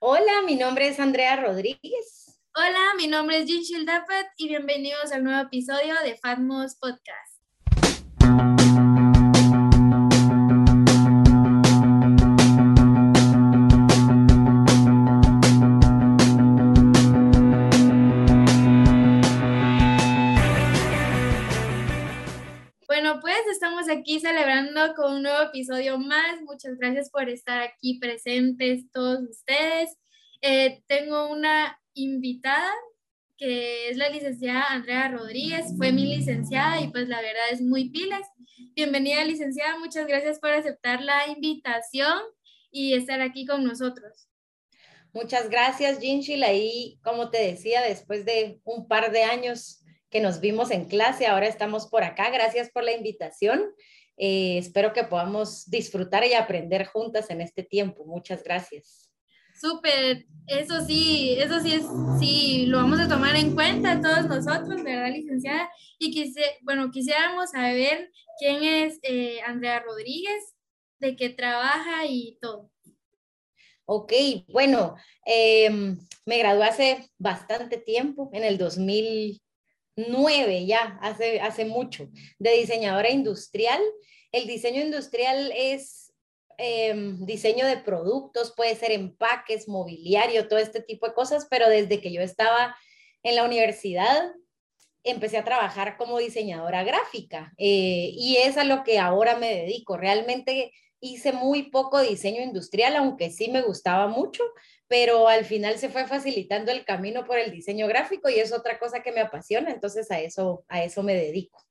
Hola, mi nombre es Andrea Rodríguez. Hola, mi nombre es Jean Shildapat y bienvenidos al nuevo episodio de Fatmos Podcast. Episodio más. Muchas gracias por estar aquí presentes todos ustedes. Eh, tengo una invitada que es la licenciada Andrea Rodríguez, fue mi licenciada y pues la verdad es muy pilas. Bienvenida licenciada, muchas gracias por aceptar la invitación y estar aquí con nosotros. Muchas gracias, Ginchil. Ahí, como te decía, después de un par de años que nos vimos en clase, ahora estamos por acá. Gracias por la invitación. Eh, espero que podamos disfrutar y aprender juntas en este tiempo. Muchas gracias. Súper, eso sí, eso sí es, sí, lo vamos a tomar en cuenta todos nosotros, ¿verdad, licenciada? Y quise, bueno, quisiéramos saber quién es eh, Andrea Rodríguez, de qué trabaja y todo. Ok, bueno, em, me gradué hace bastante tiempo, en el 2009 ya, hace, hace mucho, de diseñadora industrial. El diseño industrial es Em, diseño de productos, puede ser empaques, mobiliario, todo este tipo de cosas, pero desde que yo estaba en la universidad empecé a trabajar como diseñadora gráfica eh, y es a lo que ahora me dedico. Realmente hice muy poco diseño industrial, aunque sí me gustaba mucho, pero al final se fue facilitando el camino por el diseño gráfico y es otra cosa que me apasiona, entonces a eso, a eso me dedico.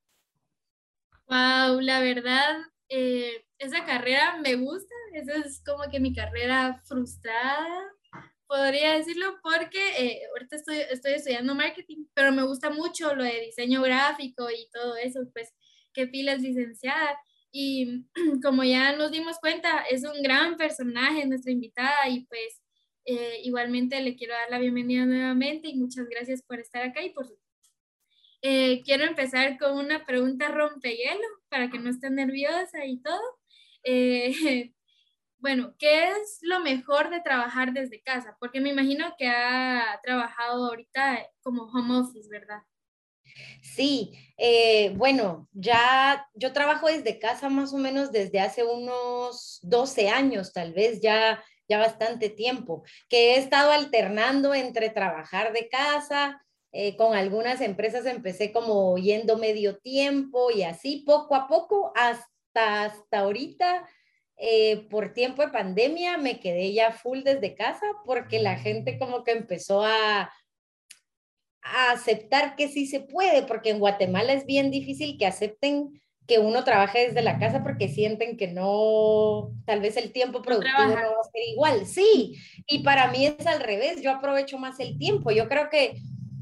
Wow, la verdad, eh, esa carrera me gusta, esa es como que mi carrera frustrada, podría decirlo, porque eh, ahorita estoy, estoy estudiando marketing, pero me gusta mucho lo de diseño gráfico y todo eso, pues que pilas licenciada. Y como ya nos dimos cuenta, es un gran personaje nuestra invitada y pues eh, igualmente le quiero dar la bienvenida nuevamente y muchas gracias por estar acá y por eh, quiero empezar con una pregunta rompehielo para que no esté nerviosa y todo. Eh, bueno, ¿qué es lo mejor de trabajar desde casa? Porque me imagino que ha trabajado ahorita como home office, ¿verdad? Sí, eh, bueno, ya yo trabajo desde casa más o menos desde hace unos 12 años, tal vez ya, ya bastante tiempo, que he estado alternando entre trabajar de casa, eh, con algunas empresas empecé como yendo medio tiempo y así poco a poco hasta hasta, ahorita, eh, por tiempo de pandemia, me quedé ya full desde casa porque la gente como que empezó a, a aceptar que sí se puede, porque en Guatemala es bien difícil que acepten que uno trabaje desde la casa porque sienten que no, tal vez el tiempo productivo no, va a ser igual. Sí, y para mí es al revés, yo aprovecho más el tiempo. Yo creo que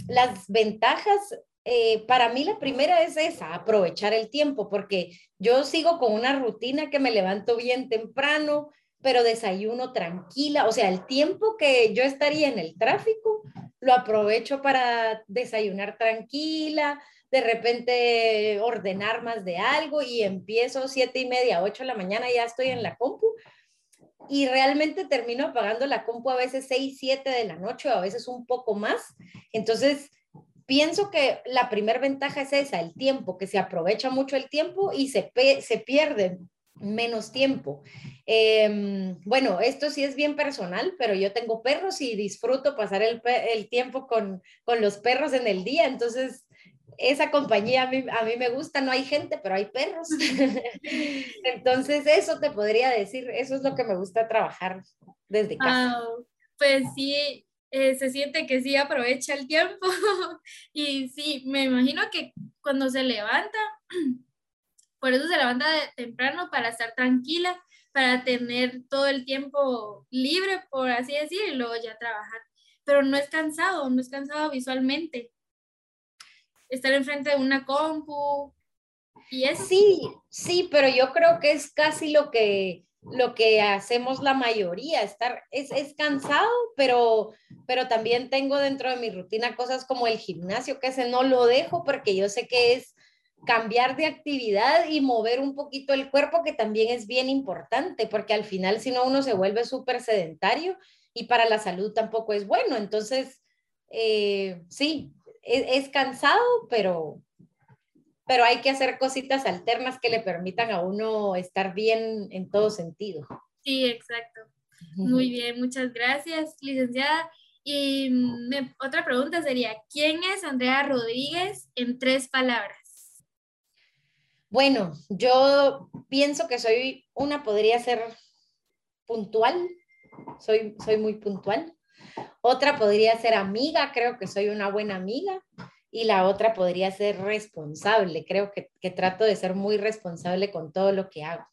las ventajas eh, para mí la primera es esa, aprovechar el tiempo, porque yo sigo con una rutina que me levanto bien temprano, pero desayuno tranquila, o sea, el tiempo que yo estaría en el tráfico, lo aprovecho para desayunar tranquila, de repente ordenar más de algo y empiezo siete y media, ocho de la mañana, ya estoy en la compu y realmente termino apagando la compu a veces seis, siete de la noche, a veces un poco más. Entonces, pienso que la primera ventaja es esa, el tiempo, que se aprovecha mucho el tiempo y se, se pierde menos tiempo. Em, bueno, esto sí es bien personal, pero yo tengo perros y disfruto pasar el, el tiempo con, con, los perros en el día, entonces esa compañía a mí, a mí, me gusta, no hay gente, pero hay perros. entonces eso te podría decir, eso es lo que me gusta trabajar desde casa. pues sí, eh, se siente que sí aprovecha el tiempo y sí, me imagino que cuando se levanta, por eso se levanta temprano para estar tranquila, para tener todo el tiempo libre, por así decir, y luego ya trabajar. Pero no es cansado, no es cansado visualmente. Estar enfrente de una compu y eso. Sí, sí, pero yo creo que es casi lo que lo que hacemos la mayoría, estar, es, es cansado, pero, pero también tengo dentro de mi rutina cosas como el gimnasio, que ese no lo dejo porque yo sé que es cambiar de actividad y mover un poquito el cuerpo, que también es bien importante, porque al final si no uno se vuelve súper sedentario y para la salud tampoco es bueno. Entonces, eh, sí, es, cansado, pero, pero hay que hacer cositas alternas que le permitan a uno estar bien en todo sentido. Sí, exacto. Muy bien, muchas gracias, licenciada. Y otra pregunta sería, ¿quién es Andrea Rodríguez en tres palabras? Bueno, yo pienso que soy una, podría ser puntual, soy, soy muy puntual. Otra podría ser amiga, creo que soy una buena amiga. Y la otra podría ser responsable, creo que, que trato de ser muy responsable con todo lo que hago.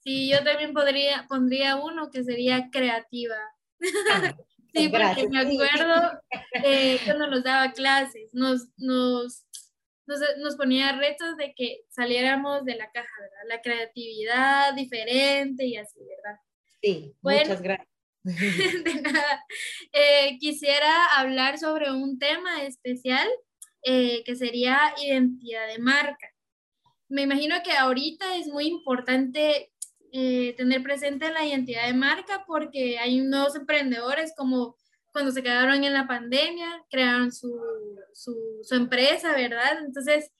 Sí, yo también podría, pondría uno que sería creativa. Ah, sí, porque me acuerdo eh, cuando nos daba clases, nos, nos, nos, ponía retos de que saliéramos de la caja, ¿verdad? La creatividad diferente y así, ¿verdad? Sí, muchas gracias. De nada. Eh, quisiera hablar sobre un tema especial eh, que sería identidad de marca. Me imagino que ahorita es muy importante eh, tener presente la identidad de marca porque hay nuevos emprendedores como cuando se quedaron en la pandemia, crearon su, su, su empresa, ¿verdad? Entonces,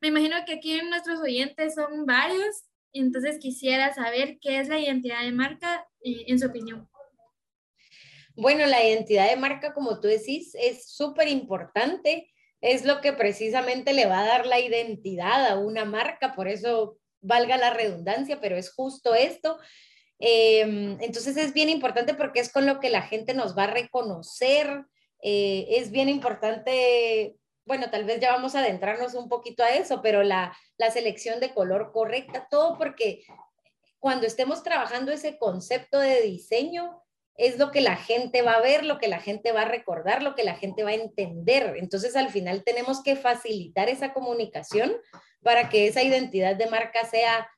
me imagino que aquí nuestros oyentes son varios, entonces quisiera saber qué es la identidad de marca en su opinión. Bueno, la identidad de marca, como tú decís, es súper importante. Es lo que precisamente le va a dar la identidad a una marca, por eso valga la redundancia, pero es justo esto. Em, entonces es bien importante porque es con lo que la gente nos va a reconocer. Eh, es bien importante, bueno, tal vez ya vamos a adentrarnos un poquito a eso, pero la, la selección de color correcta, todo porque cuando estemos trabajando ese concepto de diseño, es lo que la gente va a ver, lo que la gente va a recordar, lo que la gente va a entender. Entonces, al final tenemos que facilitar esa comunicación para que esa identidad de marca sea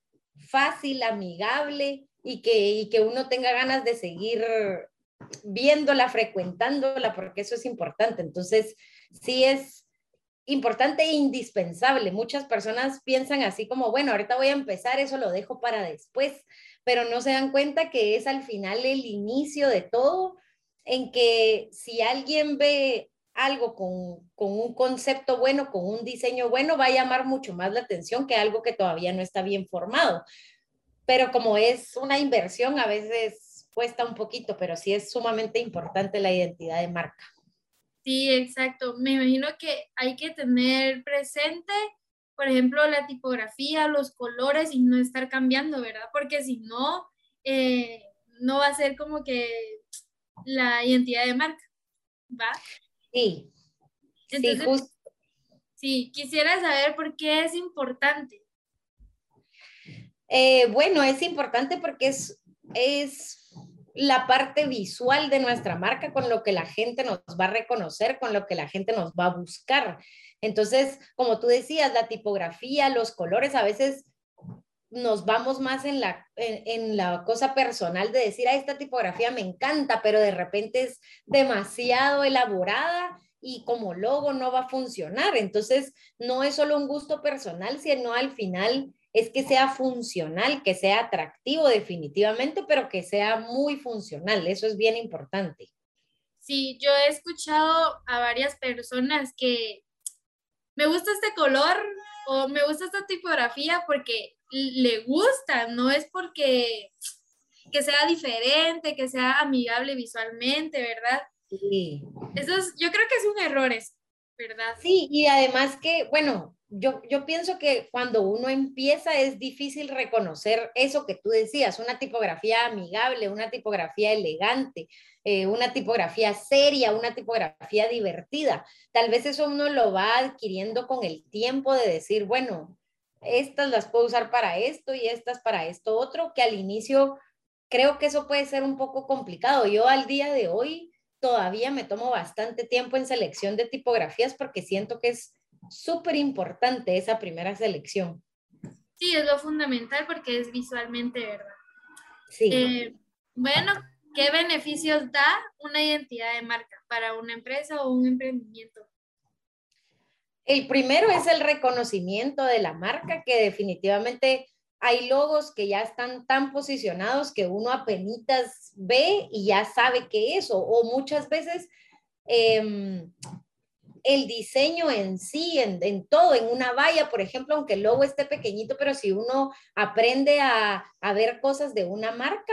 fácil, amigable y que, que uno tenga ganas de seguir viéndola, frecuentándola, porque eso es importante. Entonces, sí es importante e indispensable. Muchas personas piensan así como, bueno, ahorita voy a empezar, eso lo dejo para después pero no se dan cuenta que es al final el inicio de todo, en que si alguien ve algo con, un concepto bueno, con un diseño bueno, va a llamar mucho más la atención que algo que todavía no está bien formado. Pero como es una inversión, a veces cuesta un poquito, pero sí es sumamente importante la identidad de marca. Sí, exacto. Me imagino que hay que tener presente por ejemplo, la tipografía, los colores y no estar cambiando, ¿verdad? Porque si no, eh, no va a ser como que la identidad de marca, ¿va? Sí. Entonces, sí, quisiera saber por qué es importante. Eh, bueno, es importante porque es, es la parte visual de nuestra marca con lo que la gente nos va a reconocer, con lo que la gente nos va a buscar. Entonces, como tú decías, la tipografía, los colores, a veces nos vamos más en la, en, la cosa personal de decir, a esta tipografía me encanta, pero de repente es demasiado elaborada y como logo no va a funcionar. Entonces, no es solo un gusto personal, sino al final es que sea funcional, que sea atractivo definitivamente, pero que sea muy funcional. Eso es bien importante. Sí, yo he escuchado a varias personas que me gusta este color o me gusta esta tipografía porque le gusta, no es porque que sea diferente, que sea amigable visualmente, ¿verdad? Sí. Eso es, yo creo que es un error, Sí, y además que, bueno, yo, yo pienso que cuando uno empieza es difícil reconocer eso que tú decías, una tipografía amigable, una tipografía elegante, eh, una tipografía seria, una tipografía divertida. Tal vez eso uno lo va adquiriendo con el tiempo de decir, bueno, estas las puedo usar para esto y estas para esto otro, que al inicio creo que eso puede ser un poco complicado. Yo al día de hoy todavía me tomo bastante tiempo en selección de tipografías porque siento que es súper importante esa primera selección. Sí, es lo fundamental porque es visualmente, ¿verdad? Sí. Eh, bueno, ¿qué beneficios da una identidad de marca para una empresa o un emprendimiento? El primero es el reconocimiento de la marca, que definitivamente hay logos que ya están tan posicionados que uno apenas ve y ya sabe qué es, o, muchas veces em, el diseño en sí, en, todo, en una valla, por ejemplo, aunque el logo esté pequeñito, pero si uno aprende a, ver cosas de una marca,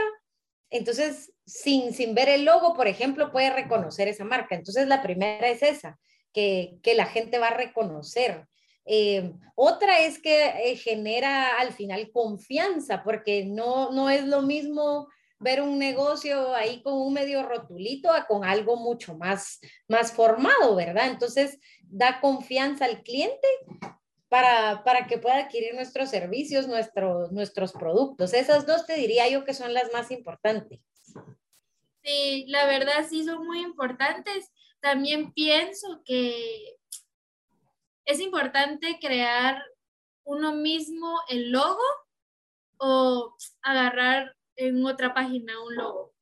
entonces sin, sin ver el logo, por ejemplo, puede reconocer esa marca. Entonces la primera es esa, que, que la gente va a reconocer. Eh, otra es que eh, genera al final confianza, porque no, no es lo mismo ver un negocio ahí con un medio rotulito a con algo mucho más, más formado, ¿verdad? Entonces, da confianza al cliente para, para que pueda adquirir nuestros servicios, nuestros nuestros productos. Esas dos te diría yo que son las más importantes. Sí, la verdad sí son muy importantes. También pienso que es importante crear uno mismo el logo o agarrar en otra página un logo?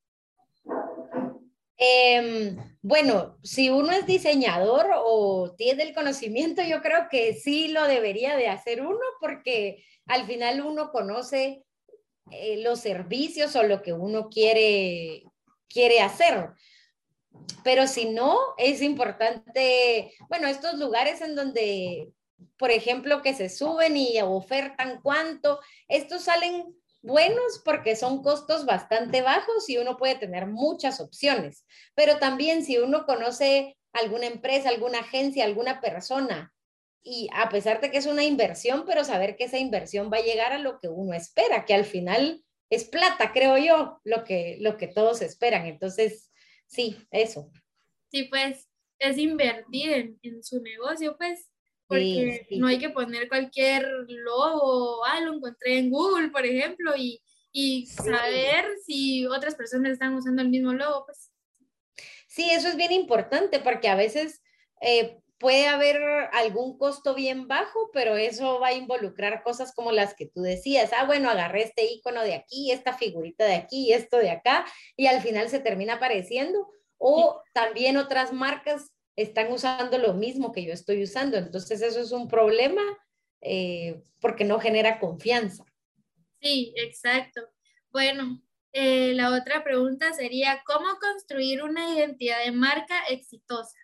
Em, bueno, si uno es diseñador o tiene el conocimiento, yo creo que sí lo debería de hacer uno porque al final uno conoce eh, los servicios o lo que uno quiere, quiere hacer. Pero si no, es importante, bueno, estos lugares en donde, por ejemplo, que se suben y ofertan cuánto, estos salen buenos porque son costos bastante bajos y uno puede tener muchas opciones. Pero también si uno conoce alguna empresa, alguna agencia, alguna persona, y a pesar de que es una inversión, pero saber que esa inversión va a llegar a lo que uno espera, que al final es plata, creo yo, lo que, lo que todos esperan. Entonces, sí, eso. Sí, pues es invertir en su negocio, pues porque no hay que poner cualquier logo, ah, lo encontré en Google, por ejemplo, y, y saber si otras personas están usando el mismo logo, pues. Sí, eso es bien importante porque a veces eh, puede haber algún costo bien bajo, pero eso va a involucrar cosas como las que tú decías. Ah, bueno, agarré este icono de aquí, esta figurita de aquí, esto de acá, y al final se termina apareciendo. O también otras marcas están usando lo mismo que yo estoy usando. Entonces eso es un problema eh, porque no genera confianza. Sí, exacto. Bueno, eh, la otra pregunta sería, ¿cómo construir una identidad de marca exitosa?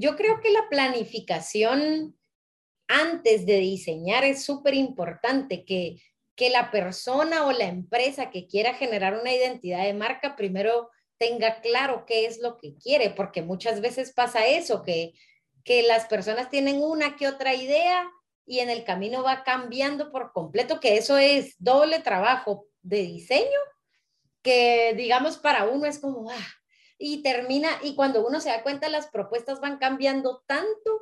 Yo creo que la planificación antes de diseñar es súper importante, que, que la persona o la empresa que quiera generar una identidad de marca primero tenga claro qué es lo que quiere, porque muchas veces pasa eso, que, que las personas tienen una que otra idea y en el camino va cambiando por completo, que eso es doble trabajo de diseño, que digamos para uno es como, ah, y termina, y cuando uno se da cuenta, las propuestas van cambiando tanto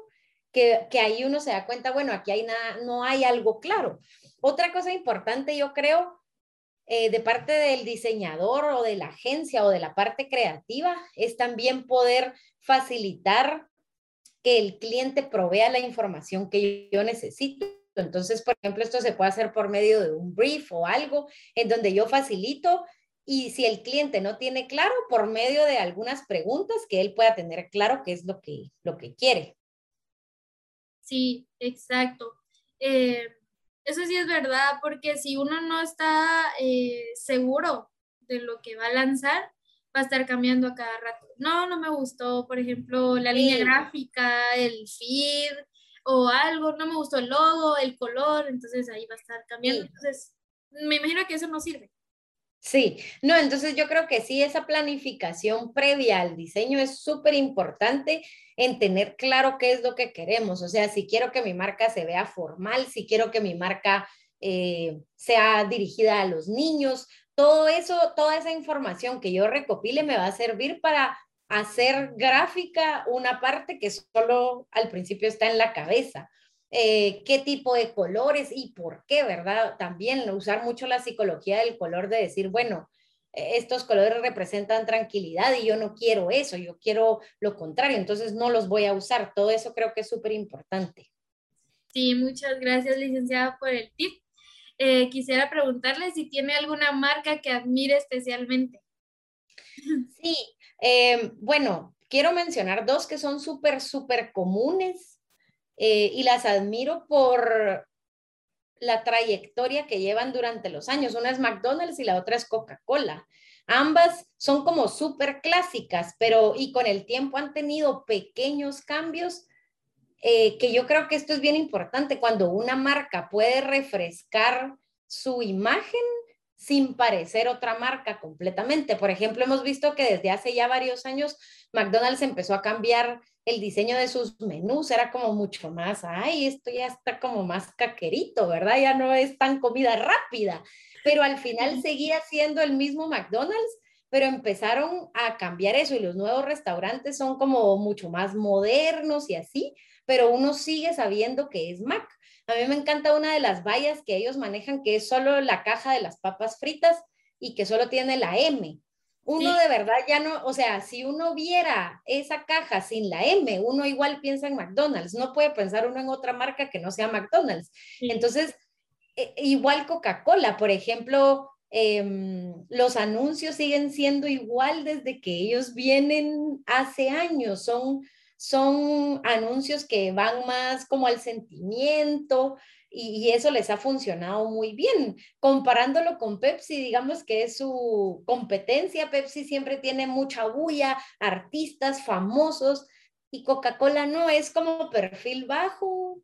que, que ahí uno se da cuenta, bueno, aquí hay nada, no hay algo claro. Otra cosa importante, yo creo, eh, de parte del diseñador o de la agencia o de la parte creativa es también poder facilitar que el cliente provea la información que yo necesito. Entonces, por ejemplo, esto se puede hacer por medio de un brief o algo en donde yo facilito y si el cliente no tiene claro, por medio de algunas preguntas que él pueda tener claro qué es lo que, lo que quiere. Sí, exacto. Eh, eso sí es verdad, porque si uno no está eh, seguro de lo que va a lanzar, va a estar cambiando a cada rato. No, no me gustó, por ejemplo, la línea gráfica, el feed o algo, no me gustó el logo, el color, entonces ahí va a estar cambiando. Entonces, me imagino que eso no sirve. Sí, no, entonces yo creo que sí, esa planificación previa al diseño es súper importante en tener claro qué es lo que queremos. O sea, si quiero que mi marca se vea formal, si quiero que mi marca eh, sea dirigida a los niños, todo eso, toda esa información que yo recopile me va a servir para hacer gráfica una parte que solo al principio está en la cabeza. Eh, qué tipo de colores y por qué, ¿verdad? También usar mucho la psicología del color de decir, bueno, e, estos colores representan tranquilidad y yo no quiero eso, yo quiero lo contrario, entonces no los voy a usar. Todo eso creo que es súper importante. Sí, muchas gracias, licenciada, por el tip. Eh, quisiera preguntarle si tiene alguna marca que admire especialmente. Sí, eh, bueno, quiero mencionar dos que son súper, súper comunes eh, y las admiro por la trayectoria que llevan durante los años. Una es McDonald's y la otra es Coca-Cola. Ambas son como súper clásicas, pero y con el tiempo han tenido pequeños cambios eh, que yo creo que esto es bien importante cuando una marca puede refrescar su imagen sin parecer otra marca completamente. Por ejemplo, hemos visto que desde hace ya varios años McDonald's empezó a cambiar el diseño de sus menús, era como mucho más, ay, esto ya está como más caquerito, ¿verdad? Ya no es tan comida rápida, pero al final seguía siendo el mismo McDonald's, pero empezaron a cambiar eso y los nuevos restaurantes son como mucho más modernos y así, pero uno sigue sabiendo que es Mac. A mí me encanta una de las vallas que ellos manejan, que es solo la caja de las papas fritas y que solo tiene la M. Uno de verdad ya no, o sea, si uno viera esa caja sin la M, uno igual piensa en McDonald's, no puede pensar uno en otra marca que no sea McDonald's. Entonces, e, igual Coca-Cola, por ejemplo, em, los anuncios siguen siendo igual desde que ellos vienen hace años, son son anuncios que van más como al sentimiento y, eso les ha funcionado muy bien. Comparándolo con Pepsi, digamos que es su competencia, Pepsi siempre tiene mucha bulla, artistas famosos y Coca-Cola no, es como perfil bajo,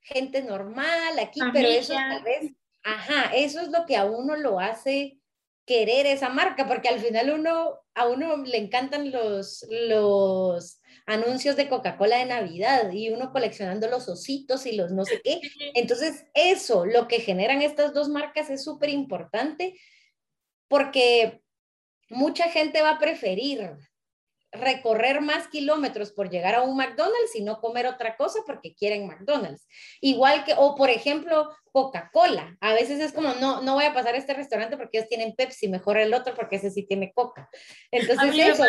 gente normal aquí, pero eso tal vez, ajá, eso es lo que a uno lo hace querer esa marca, porque al final uno, a uno le encantan los, los anuncios de Coca-Cola de Navidad y uno coleccionando los ositos y los no sé qué. Entonces, eso, lo que generan estas dos marcas es súper importante porque mucha gente va a preferir recorrer más kilómetros por llegar a un McDonald's y no comer otra cosa porque quieren McDonald's. Igual que, o por ejemplo, Coca-Cola. A veces es como, no, no voy a pasar a este restaurante porque ellos tienen Pepsi, mejor el otro porque ese sí tiene Coca. Entonces, eso.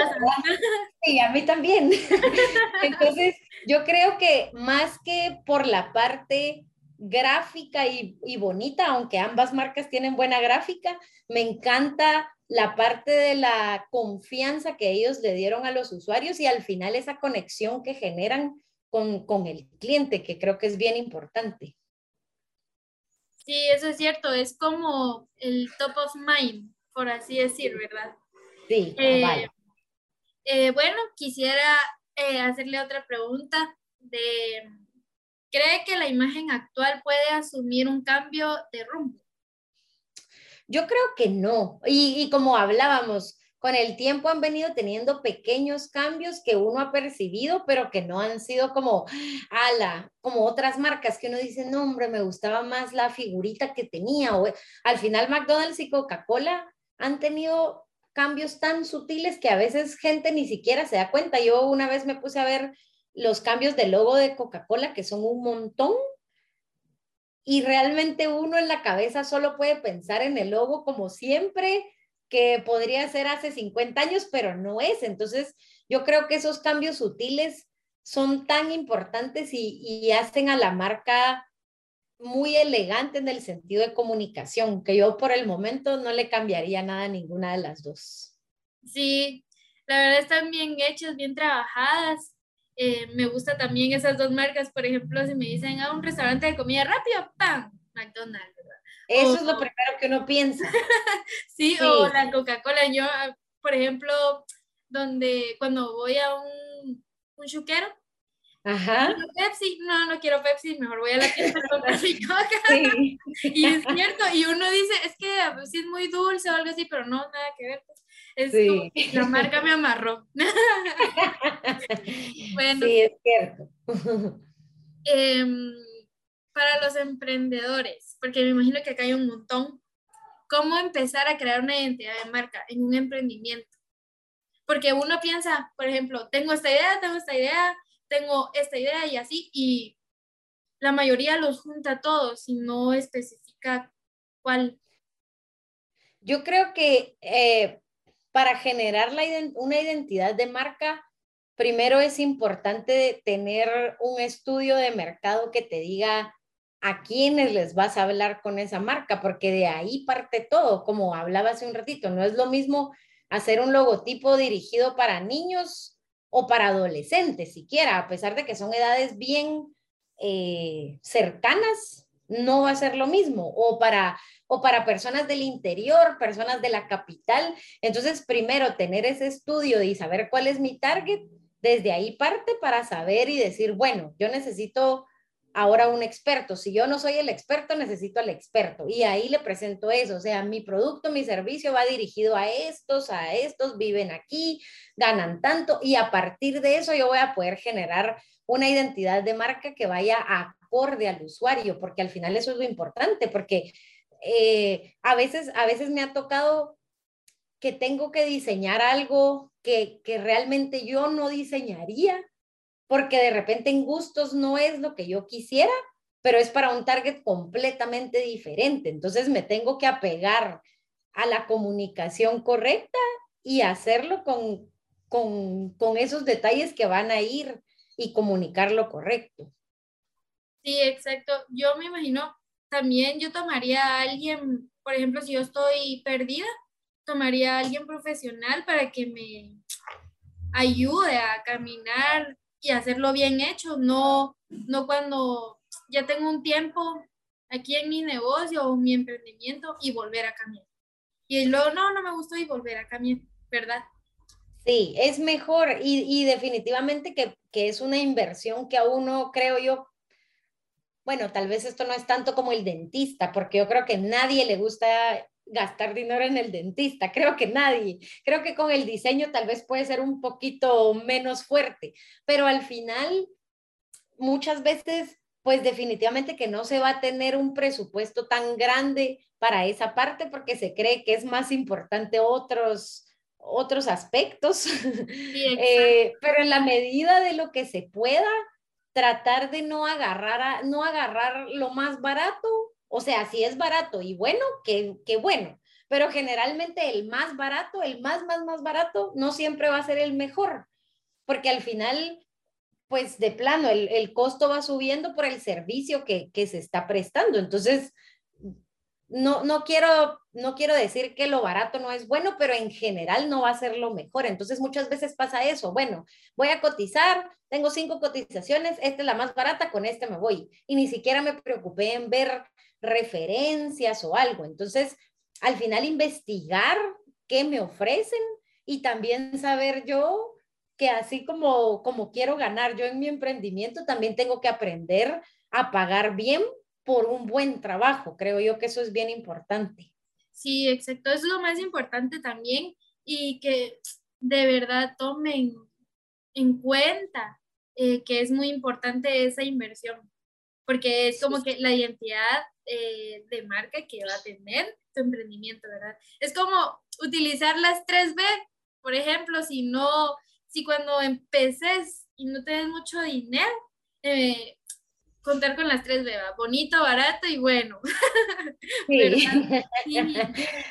Sí, a mí también. Entonces, yo creo que más que por la parte gráfica y, y bonita, aunque ambas marcas tienen buena gráfica, me encanta la parte de la confianza que ellos le dieron a los usuarios y al final esa conexión que generan con, con el cliente, que creo que es bien importante. Sí, eso es cierto, es como el top of mind, por así decir, ¿verdad? Sí, eh, vale. Eh, bueno, quisiera eh, hacerle otra pregunta de, ¿cree que la imagen actual puede asumir un cambio de rumbo? Yo creo que no. Y, como hablábamos, con el tiempo han venido teniendo pequeños cambios que uno ha percibido, pero que no han sido como, ala, como otras marcas que uno dice, no, hombre, me gustaba más la figurita que tenía. O, al final McDonald's y Coca-Cola han tenido cambios tan sutiles que a veces gente ni siquiera se da cuenta. Yo una vez me puse a ver los cambios del logo de Coca-Cola, que son un montón, y realmente uno en la cabeza solo puede pensar en el logo como siempre, que podría ser hace 50 años, pero no es. Entonces, yo creo que esos cambios sutiles son tan importantes y, hacen a la marca muy elegante en el sentido de comunicación, que yo por el momento no le cambiaría nada a ninguna de las dos. Sí, la verdad están bien hechas, bien trabajadas eh, me gusta también esas dos marcas, por ejemplo, si me dicen a ah, un restaurante de comida rápida, ¡pam! McDonald's, ¿verdad? Eso es lo primero que uno piensa. sí, o la Coca-Cola. Yo, por ejemplo, donde cuando voy a un, un chuquero, Ajá. Pepsi, no, no quiero Pepsi, mejor voy a la tienda a comprar mi coca. Sí. y es cierto, y uno dice, es que pues, sí es muy dulce o algo así, pero no, nada que ver. Pues. Es sí. la marca me amarró. bueno. Sí, es cierto. Em, para los emprendedores, porque me imagino que acá hay un montón, ¿cómo empezar a crear una identidad de marca en un emprendimiento? Porque uno piensa, por ejemplo, tengo esta idea, tengo esta idea, tengo esta idea y así, y la mayoría los junta todos y no especifica cuál. Yo creo que eh, para generar una identidad de marca, primero es importante tener un estudio de mercado que te diga a quiénes les vas a hablar con esa marca, porque de ahí parte todo, como hablaba hace un ratito, no es lo mismo hacer un logotipo dirigido para niños o para adolescentes siquiera, a pesar de que son edades bien eh, cercanas, no va a ser lo mismo, o para, o para personas del interior, personas de la capital. Entonces, primero, tener ese estudio y saber cuál es mi target, desde ahí parte para saber y decir, bueno, yo necesito ahora un experto. Si yo no soy el experto, necesito al experto. Y ahí le presento eso. O sea, mi producto, mi servicio va dirigido a estos, a estos, viven aquí, ganan tanto. Y a partir de eso yo voy a poder generar una identidad de marca que vaya acorde al usuario, porque al final eso es lo importante, porque eh, a, veces, a veces me ha tocado que tengo que diseñar algo que, que realmente yo no diseñaría porque de repente en gustos no es lo que yo quisiera, pero es para un target completamente diferente. Entonces me tengo que apegar a la comunicación correcta y hacerlo con, con, con esos detalles que van a ir y comunicar lo correcto. Sí, exacto. Yo me imagino, también yo tomaría a alguien, por ejemplo, si yo estoy perdida, tomaría a alguien profesional para que me ayude a caminar y hacerlo bien hecho, no, no cuando ya tengo un tiempo aquí en mi negocio o mi emprendimiento y volver a cambiar. Y luego, no, no me gustó y volver a cambiar, ¿verdad? Sí, es mejor y, y definitivamente que, que, es una inversión que a uno, creo yo, bueno, tal vez esto no es tanto como el dentista, porque yo creo que nadie le gusta gastar dinero en el dentista, creo que nadie. Creo que con el diseño tal vez puede ser un poquito menos fuerte, pero al final muchas veces pues definitivamente que no se va a tener un presupuesto tan grande para esa parte porque se cree que es más importante otros otros aspectos, eh, pero en la medida de lo que se pueda, tratar de no agarrar, a, no agarrar lo más barato o sea, si es barato y bueno, qué, bueno. Pero generalmente el más barato, el más, más, más barato, no siempre va a ser el mejor, porque al final, pues de plano, el, costo va subiendo por el servicio que, que se está prestando. Entonces, no, no, quiero, no quiero decir que lo barato no es bueno, pero en general no va a ser lo mejor. Entonces muchas veces pasa eso. Bueno, voy a cotizar, tengo cinco cotizaciones, esta es la más barata, con esta me voy. Y ni siquiera me preocupé en ver referencias o algo. Entonces, al final investigar qué me ofrecen y también saber yo que así como, como quiero ganar yo en mi emprendimiento, también tengo que aprender a pagar bien por un buen trabajo. Creo yo que eso es bien importante. Sí, exacto. Eso es lo más importante también y que de verdad tomen en cuenta eh, que es muy importante esa inversión, porque es como que la identidad eh, de marca que va a tener tu emprendimiento, ¿verdad? Es como utilizar las 3B, por ejemplo, si no, si cuando empeces y no tienes mucho dinero, eh, contar con las 3B, bonito, barato y bueno. Sí.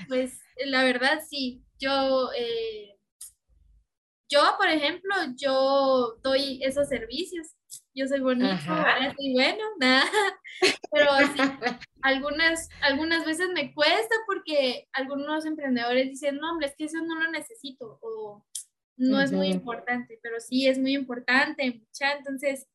pues la verdad sí, yo... Eh, yo, por ejemplo, yo doy esos servicios. Yo soy bonito, y bueno, nada. Pero sí, algunas, algunas veces me cuesta porque algunos emprendedores dicen, no, hombre, es que eso no lo necesito o no es muy importante, pero sí es muy importante, mucha, entonces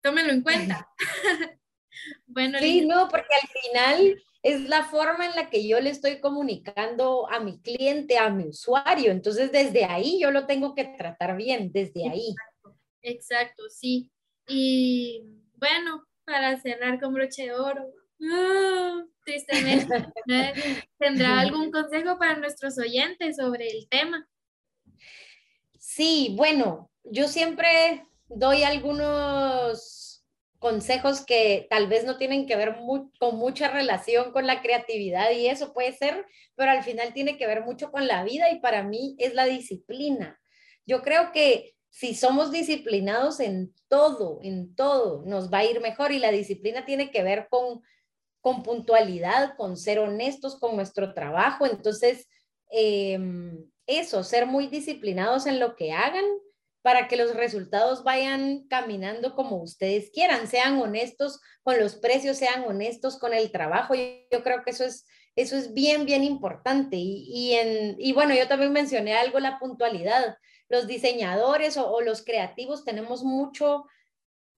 tómenlo en cuenta. bueno, sí, no, porque al final es la forma en la que yo le estoy comunicando a mi cliente, a mi usuario. Entonces, desde ahí yo lo tengo que tratar bien, desde ahí. exacto sí. Y bueno, para cerrar con broche de oro, ¡ah! tristemente, ¿tendrá algún consejo para nuestros oyentes sobre el tema? Sí, bueno, yo siempre doy algunos consejos que tal vez no tienen que ver con mucha relación con la creatividad y eso puede ser, pero al final tiene que ver mucho con la vida y para mí es la disciplina. Yo creo que si somos disciplinados en todo, en todo, nos va a ir mejor y la disciplina tiene que ver con, con puntualidad, con ser honestos con nuestro trabajo. Entonces, em, eso, ser muy disciplinados en lo que hagan para que los resultados vayan caminando como ustedes quieran, sean honestos con los precios, sean honestos con el trabajo. Yo, yo creo que eso es, eso es bien, bien importante. Y, y, en, y bueno, yo también mencioné algo, la puntualidad los diseñadores o, los creativos tenemos mucho,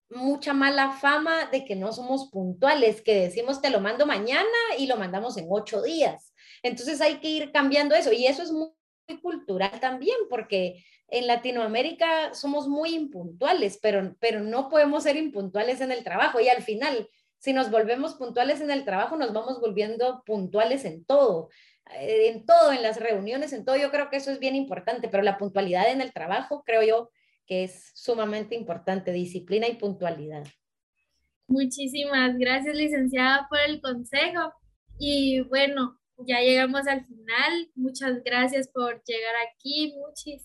mucha mala fama de que no somos puntuales, que decimos te lo mando mañana y lo mandamos en ocho días. Entonces hay que ir cambiando eso y eso es muy, cultural también porque en Latinoamérica somos muy impuntuales, pero, pero no podemos ser impuntuales en el trabajo y al final, si nos volvemos puntuales en el trabajo, nos vamos volviendo puntuales en todo, eh, en todo, en las reuniones, en todo. Yo creo que eso es bien importante, pero la puntualidad en el trabajo, creo yo, que es sumamente importante, disciplina y puntualidad. Muchísimas gracias, licenciada, por el consejo. Y bueno, ya llegamos al final. Muchas gracias por llegar aquí, Muchis.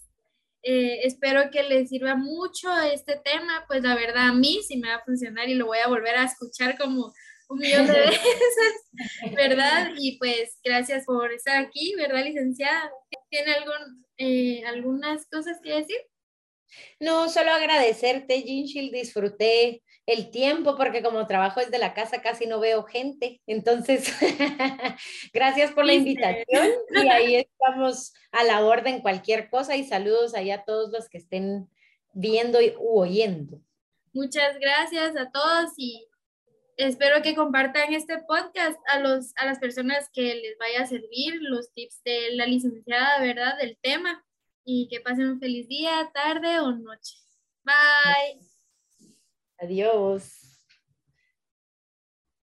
Eh, espero que les sirva mucho este tema, pues la verdad a mí sí me va a funcionar y lo voy a volver a escuchar como un millón de veces, ¿verdad? Y pues gracias por estar aquí, ¿verdad, licenciada? ¿Tiene algún, eh, algunas cosas que decir? No, solo agradecerte, Ginshil, disfruté el tiempo porque como trabajo desde la casa casi no veo gente. Entonces, gracias por la invitación y ahí estamos a la orden cualquier cosa y saludos ahí a todos los que estén viendo y oyendo. Muchas gracias a todos y espero que compartan este podcast a, los, a las personas que les vaya a servir los tips de la licenciada, ¿verdad? Del tema y que pasen un feliz día, tarde o noche. Bye. Adiós.